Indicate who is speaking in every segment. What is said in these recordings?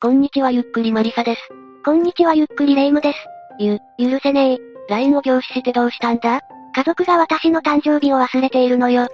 Speaker 1: こんにちはゆっくりマリサです。
Speaker 2: こんにちはゆっくりレイムです。
Speaker 1: ゆ、
Speaker 2: 許せねえ。
Speaker 1: LINE を凝視してどうしたんだ？
Speaker 2: 家族が私の誕生日を忘れているのよ。く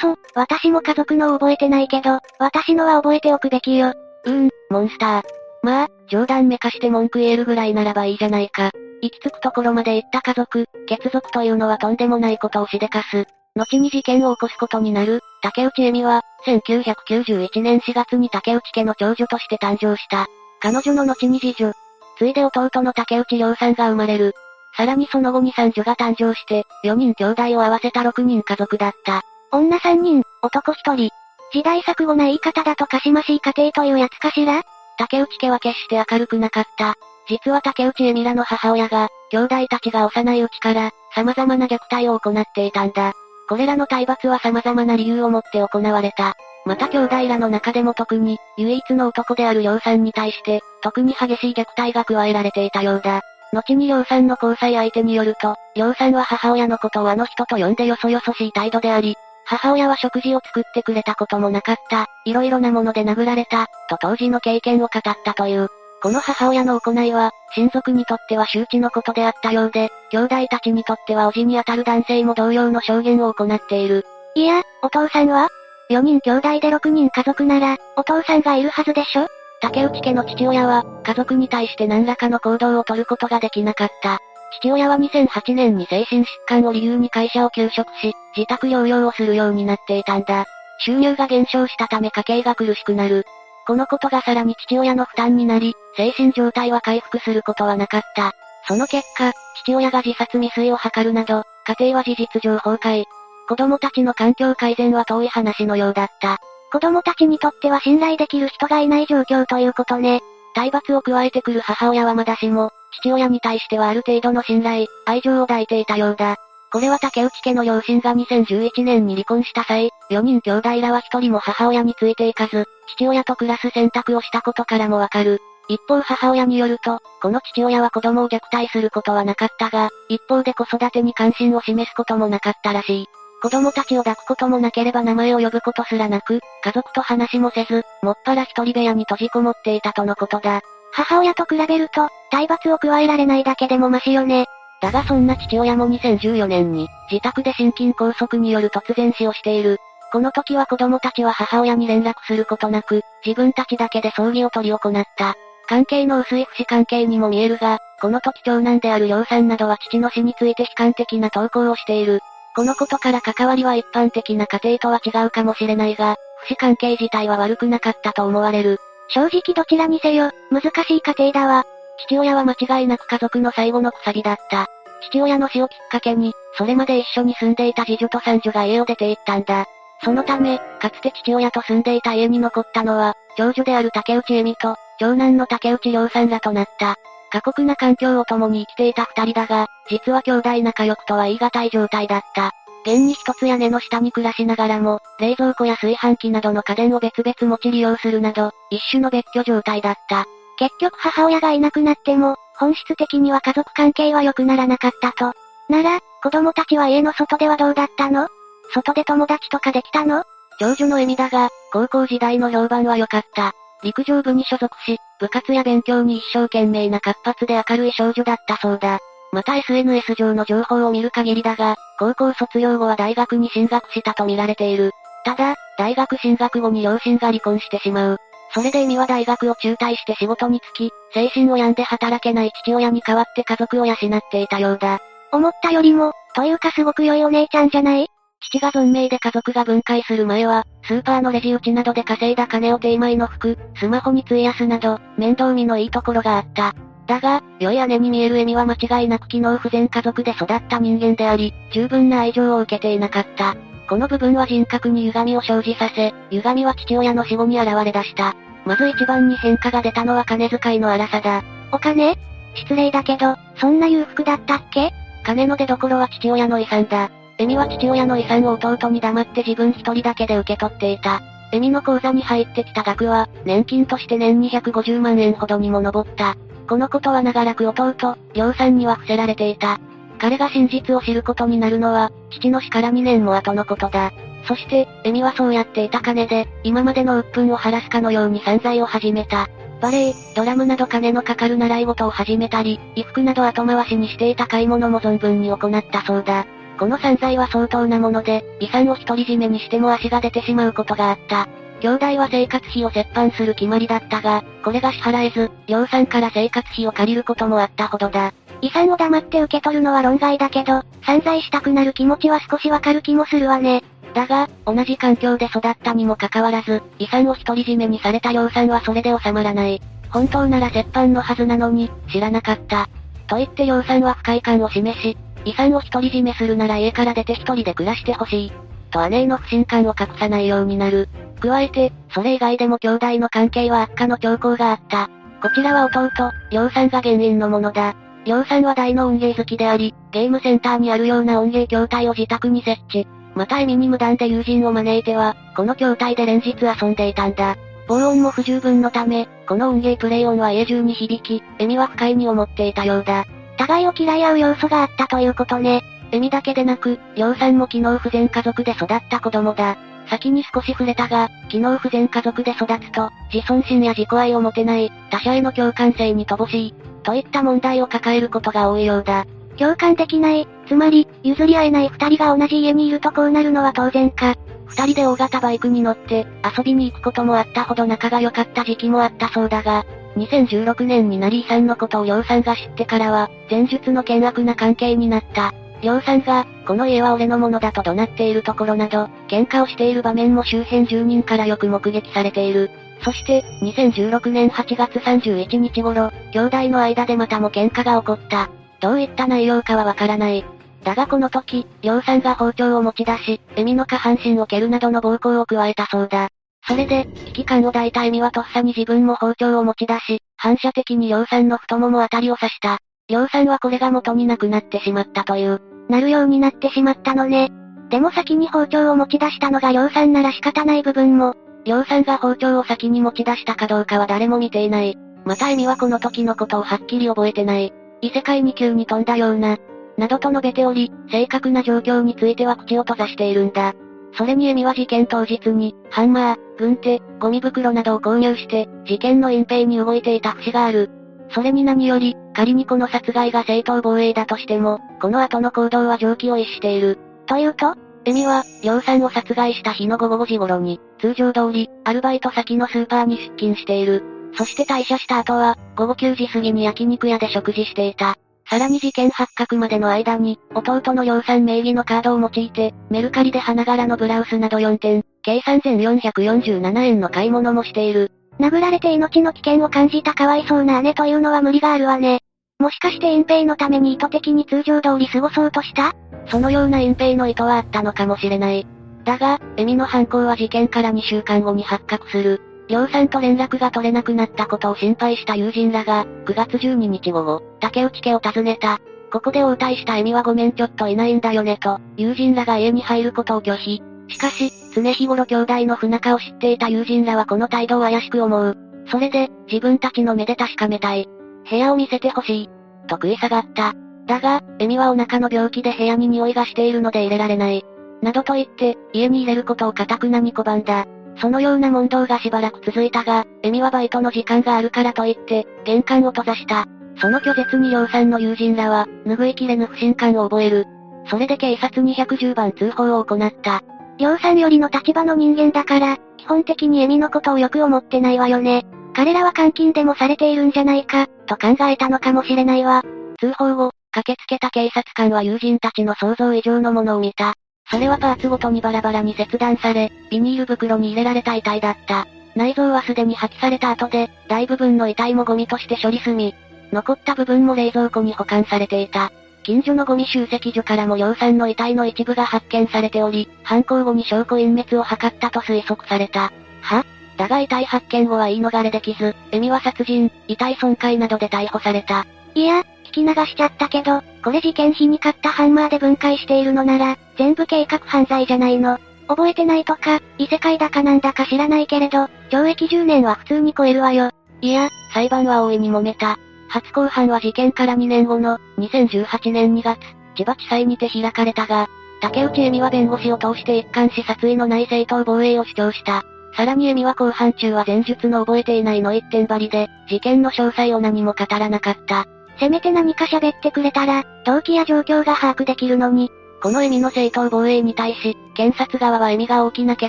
Speaker 2: そ、私も家族の覚えてないけど、私のは覚えておくべきよ。
Speaker 1: うーん、モンスター。まあ、冗談めかして文句言えるぐらいならばいいじゃないか。行き着くところまで行った家族、血族というのはとんでもないことをしでかす。後に事件を起こすことになる、竹内恵美は、1991年4月に竹内家の長女として誕生した。彼女の後に次女。ついで弟の竹内涼さんが生まれる。さらにその後に三女が誕生して、4人兄弟を合わせた6人家族だった。
Speaker 2: 女3人、男1人。時代錯誤な言い方だとかしましい家庭というやつかしら？
Speaker 1: 竹内家は決して明るくなかった。実は竹内恵美らの母親が、兄弟たちが幼いうちから、様々な虐待を行っていたんだ。これらの体罰は様々な理由をもって行われた。また兄弟らの中でも特に、唯一の男である梁さんに対して、特に激しい虐待が加えられていたようだ。後に梁さんの交際相手によると、梁さんは母親のことをあの人と呼んでよそよそしい態度であり、母親は食事を作ってくれたこともなかった、色々なもので殴られた、と当時の経験を語ったという。この母親の行いは、親族にとっては周知のことであったようで、兄弟たちにとっては叔父にあたる男性も同様の証言を行っている。
Speaker 2: いや、お父さんは ?4 人兄弟で6人家族なら、お父さんがいるはずでしょ？
Speaker 1: 竹内家の父親は、家族に対して何らかの行動をとることができなかった。父親は2008年に精神疾患を理由に会社を休職し、自宅療養をするようになっていたんだ。収入が減少したため家計が苦しくなる。このことがさらに父親の負担になり、精神状態は回復することはなかった。その結果、父親が自殺未遂を図るなど、家庭は事実上崩壊。子供たちの環境改善は遠い話のようだった。
Speaker 2: 子供たちにとっては信頼できる人がいない状況ということね。
Speaker 1: 体罰を加えてくる母親はまだしも、父親に対してはある程度の信頼、愛情を抱いていたようだ。これは竹内家の両親が2011年に離婚した際、4人兄弟らは一人も母親についていかず、父親と暮らす選択をしたことからもわかる。一方母親によると、この父親は子供を虐待することはなかったが、一方で子育てに関心を示すこともなかったらしい。子供たちを抱くこともなければ名前を呼ぶことすらなく、家族と話もせず、もっぱら一人部屋に閉じこもっていたとのことだ。
Speaker 2: 母親と比べると、体罰を加えられないだけでもマシよね。
Speaker 1: だがそんな父親も2014年に、自宅で心筋梗塞による突然死をしている。この時は子供たちは母親に連絡することなく、自分たちだけで葬儀を取り行った。関係の薄い不死関係にも見えるが、この時長男である梁さんなどは父の死について悲観的な投稿をしている。このことから関わりは一般的な家庭とは違うかもしれないが、不死関係自体は悪くなかったと思われる。
Speaker 2: 正直どちらにせよ、難しい家庭だわ。
Speaker 1: 父親は間違いなく家族の最後の鎖だった。父親の死をきっかけに、それまで一緒に住んでいた次女と三女が家を出て行ったんだ。そのため、かつて父親と住んでいた家に残ったのは、長女である竹内恵美と、長男の竹内涼さんらとなった。過酷な環境を共に生きていた二人だが、実は兄弟仲良くとは言い難い状態だった。現に一つ屋根の下に暮らしながらも、冷蔵庫や炊飯器などの家電を別々持ち利用するなど、一種の別居状態だった。
Speaker 2: 結局母親がいなくなっても、本質的には家族関係は良くならなかったと。なら、子供たちは家の外ではどうだったの？外で友達とかできたの？
Speaker 1: 長女のエミだが、高校時代の評判は良かった。陸上部に所属し、部活や勉強に一生懸命な活発で明るい少女だったそうだ。また SNS 上の情報を見る限りだが、高校卒業後は大学に進学したと見られている。ただ、大学進学後に両親が離婚してしまう。それでエミは大学を中退して仕事に就き、精神を病んで働けない父親に代わって家族を養っていたようだ。
Speaker 2: 思ったよりも、というかすごく良いお姉ちゃんじゃない？
Speaker 1: 父が存命で家族が分解する前は、スーパーのレジ打ちなどで稼いだ金を定枚の服、スマホに費やすなど、面倒見のいいところがあった。だが、良い姉に見えるエミは間違いなく機能不全家族で育った人間であり、十分な愛情を受けていなかった。この部分は人格に歪みを生じさせ、歪みは父親の死後に現れ出した。まず一番に変化が出たのは金遣いの荒さだ。
Speaker 2: お金？失礼だけど、そんな裕福だったっけ？
Speaker 1: 金の出所は父親の遺産だ。エミは父親の遺産を弟に黙って自分一人だけで受け取っていた。エミの口座に入ってきた額は、年金として年250万円ほどにも上った。このことは長らく弟、両さんには伏せられていた。彼が真実を知ることになるのは、父の死から2年も後のことだ。そして、エミはそうやっていた金で、今までの鬱憤を晴らすかのように散財を始めた。バレエ、ドラムなど金のかかる習い事を始めたり、衣服など後回しにしていた買い物も存分に行ったそうだ。この散財は相当なもので、遺産を独り占めにしても足が出てしまうことがあった。兄弟は生活費を折半する決まりだったが、これが支払えず、両さんから生活費を借りることもあったほどだ。
Speaker 2: 遺産を黙って受け取るのは論外だけど、散財したくなる気持ちは少しわかる気もするわね。
Speaker 1: だが、同じ環境で育ったにもかかわらず、遺産を独り占めにされた両さんはそれで収まらない。本当なら折半のはずなのに、知らなかった。と言って両さんは不快感を示し、遺産を独り占めするなら家から出て一人で暮らしてほしい。と姉への不信感を隠さないようになる。加えて、それ以外でも兄弟の関係は悪化の兆候があった。こちらは弟、両さんが原因のものだ。両さんは大の音芸好きであり、ゲームセンターにあるような音芸筐体を自宅に設置。また意味に無断で友人を招いては、この筐体で連日遊んでいたんだ。防音も不十分のため、この音芸プレイ音は家中に響き、エミは不快に思っていたようだ。
Speaker 2: 互いを嫌い合う要素があったということね。
Speaker 1: エミだけでなく、りょうさんも機能不全家族で育った子供だ。先に少し触れたが、機能不全家族で育つと、自尊心や自己愛を持てない、他者への共感性に乏しい、といった問題を抱えることが多いようだ。
Speaker 2: 共感できない、つまり、譲り合えない二人が同じ家にいるとこうなるのは当然か。
Speaker 1: 二人で大型バイクに乗って、遊びに行くこともあったほど仲が良かった時期もあったそうだが、2016年にナリーさんのことをりょうさんが知ってからは、前述の険悪な関係になった。りょうさんが、この家は俺のものだと怒鳴っているところなど、喧嘩をしている場面も周辺住人からよく目撃されている。そして、2016年8月31日頃、兄弟の間でまたも喧嘩が起こった。どういった内容かはわからない。だがこの時、りょうさんが包丁を持ち出し、エミの下半身を蹴るなどの暴行を加えたそうだ。それで、危機感を抱いたエミはとっさに自分も包丁を持ち出し、反射的にりょうさんの太ももあたりを刺した。りょうさんはこれが元になくなってしまったという。
Speaker 2: なるようになってしまったのね。でも先に包丁を持ち出したのがりょうさんなら仕方ない部分も。
Speaker 1: りょうさんが包丁を先に持ち出したかどうかは誰も見ていない。またエミはこの時のことをはっきり覚えてない。異世界に急に飛んだような。などと述べており、正確な状況については口を閉ざしているんだ。それにエミは事件当日に、ハンマー、軍手、ゴミ袋などを購入して、事件の隠蔽に動いていた節がある。それに何より、仮にこの殺害が正当防衛だとしても、この後の行動は常軌を逸している。
Speaker 2: というと
Speaker 1: エミは、りょうさんを殺害した日の午後5時頃に、通常通り、アルバイト先のスーパーに出勤している。そして退社した後は、午後9時過ぎに焼肉屋で食事していた。さらに事件発覚までの間に、弟の量産名義のカードを用いて、メルカリで花柄のブラウスなど4点、計3447円の買い物もしている。
Speaker 2: 殴られて命の危険を感じたかわいそうな姉というのは無理があるわね。もしかして隠蔽のために意図的に通常通り過ごそうとした？
Speaker 1: そのような隠蔽の意図はあったのかもしれない。だが、エミの犯行は事件から2週間後に発覚する。りょうさんと連絡が取れなくなったことを心配した友人らが、9月12日午後、竹内家を訪ねた。ここで応対したエミはごめんちょっといないんだよねと、友人らが家に入ることを拒否。しかし、常日頃兄弟の不仲を知っていた友人らはこの態度を怪しく思う。それで、自分たちの目で確かめたい。部屋を見せてほしい。と食い下がった。だが、エミはお腹の病気で部屋に匂いがしているので入れられない。などと言って、家に入れることを堅くなに拒んだ。そのような問答がしばらく続いたが、エミはバイトの時間があるからと言って、玄関を閉ざした。その拒絶に量産の友人らは、拭いきれぬ不信感を覚える。それで警察に110番通報を行った。
Speaker 2: 量産よりの立場の人間だから、基本的にエミのことをよく思ってないわよね。彼らは監禁でもされているんじゃないか、と考えたのかもしれないわ。
Speaker 1: 通報後、駆けつけた警察官は友人たちの想像以上のものを見た。それはパーツごとにバラバラに切断され、ビニール袋に入れられた遺体だった。内臓はすでに破棄された後で、大部分の遺体もゴミとして処理済み、残った部分も冷蔵庫に保管されていた。近所のゴミ集積所からも量産の遺体の一部が発見されており、犯行後に証拠隠滅を図ったと推測された。は？だが遺体発見後は言い逃れできず、エミは殺人、遺体損壊などで逮捕された。
Speaker 2: いや、聞き流しちゃったけど、これ事件日に買ったハンマーで分解しているのなら、全部計画犯罪じゃないの。覚えてないとか、異世界だかなんだか知らないけれど、懲役10年は普通に超えるわよ。
Speaker 1: いや、裁判は大いに揉めた。初公判は事件から2年後の、2018年2月、千葉地裁にて開かれたが、竹内恵美は弁護士を通して一貫し殺意のない正当防衛を主張した。さらにエミは後半中は前述の覚えていないの一点張りで、事件の詳細を何も語らなかった。
Speaker 2: せめて何か喋ってくれたら、動機や状況が把握できるのに。
Speaker 1: このエミの正当防衛に対し、検察側はエミが大きな怪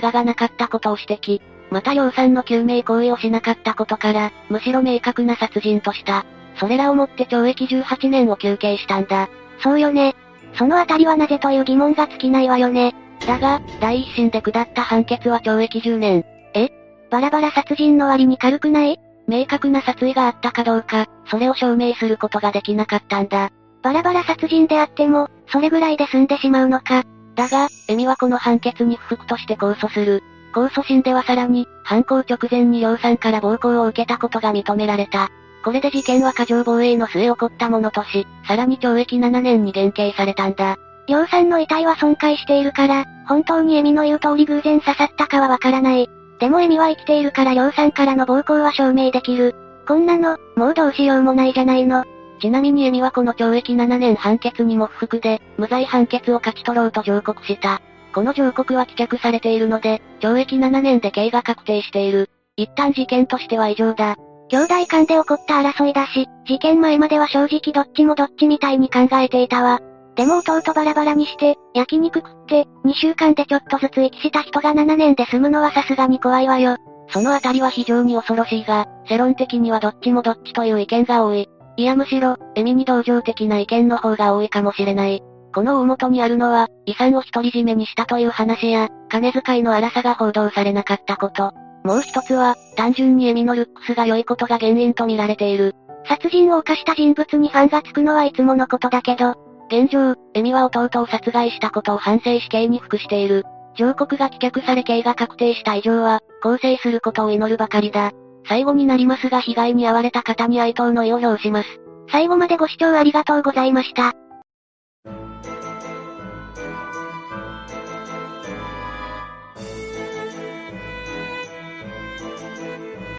Speaker 1: 我がなかったことを指摘。また養蚕の救命行為をしなかったことから、むしろ明確な殺人とした。それらをもって懲役18年を求刑したんだ。
Speaker 2: そうよね。そのあたりはなぜという疑問が尽きないわよね。
Speaker 1: だが、第一審で下った判決は懲役10年。
Speaker 2: え？バラバラ殺人の割に軽くない？
Speaker 1: 明確な殺意があったかどうか、それを証明することができなかったんだ。
Speaker 2: バラバラ殺人であっても、それぐらいで済んでしまうのか。
Speaker 1: だが、エミはこの判決に不服として控訴する。控訴審ではさらに、犯行直前に量産から暴行を受けたことが認められた。これで事件は過剰防衛の末起こったものとし、さらに懲役7年に減刑されたんだ。
Speaker 2: 量産の遺体は損壊しているから、本当にエミの言う通り偶然刺さったかはわからない。でもエミは生きているから量産からの暴行は証明できる。こんなの、もうどうしようもないじゃないの。
Speaker 1: ちなみにエミはこの懲役7年判決にも不服で、無罪判決を勝ち取ろうと上告した。この上告は棄却されているので、懲役7年で刑が確定している。一旦事件としては異常だ。
Speaker 2: 兄弟間で起こった争いだし、事件前までは正直どっちもどっちみたいに考えていたわ。でも弟バラバラにして、焼肉食って、2週間でちょっとずつ息した人が7年で済むのはさすがに怖いわよ。
Speaker 1: そのあたりは非常に恐ろしいが、世論的にはどっちもどっちという意見が多い。いやむしろ、エミに同情的な意見の方が多いかもしれない。この大元にあるのは、遺産を独り占めにしたという話や、金遣いの荒さが報道されなかったこと。もう一つは、単純にエミのルックスが良いことが原因と見られている。
Speaker 2: 殺人を犯した人物にファンがつくのはいつものことだけど、
Speaker 1: 現状、エミは弟を殺害したことを反省死刑に服している。上告が棄却され刑が確定した以上は、更生することを祈るばかりだ。最後になりますが被害に遭われた方に哀悼の意を表します。
Speaker 2: 最後までご視聴ありがとうございました。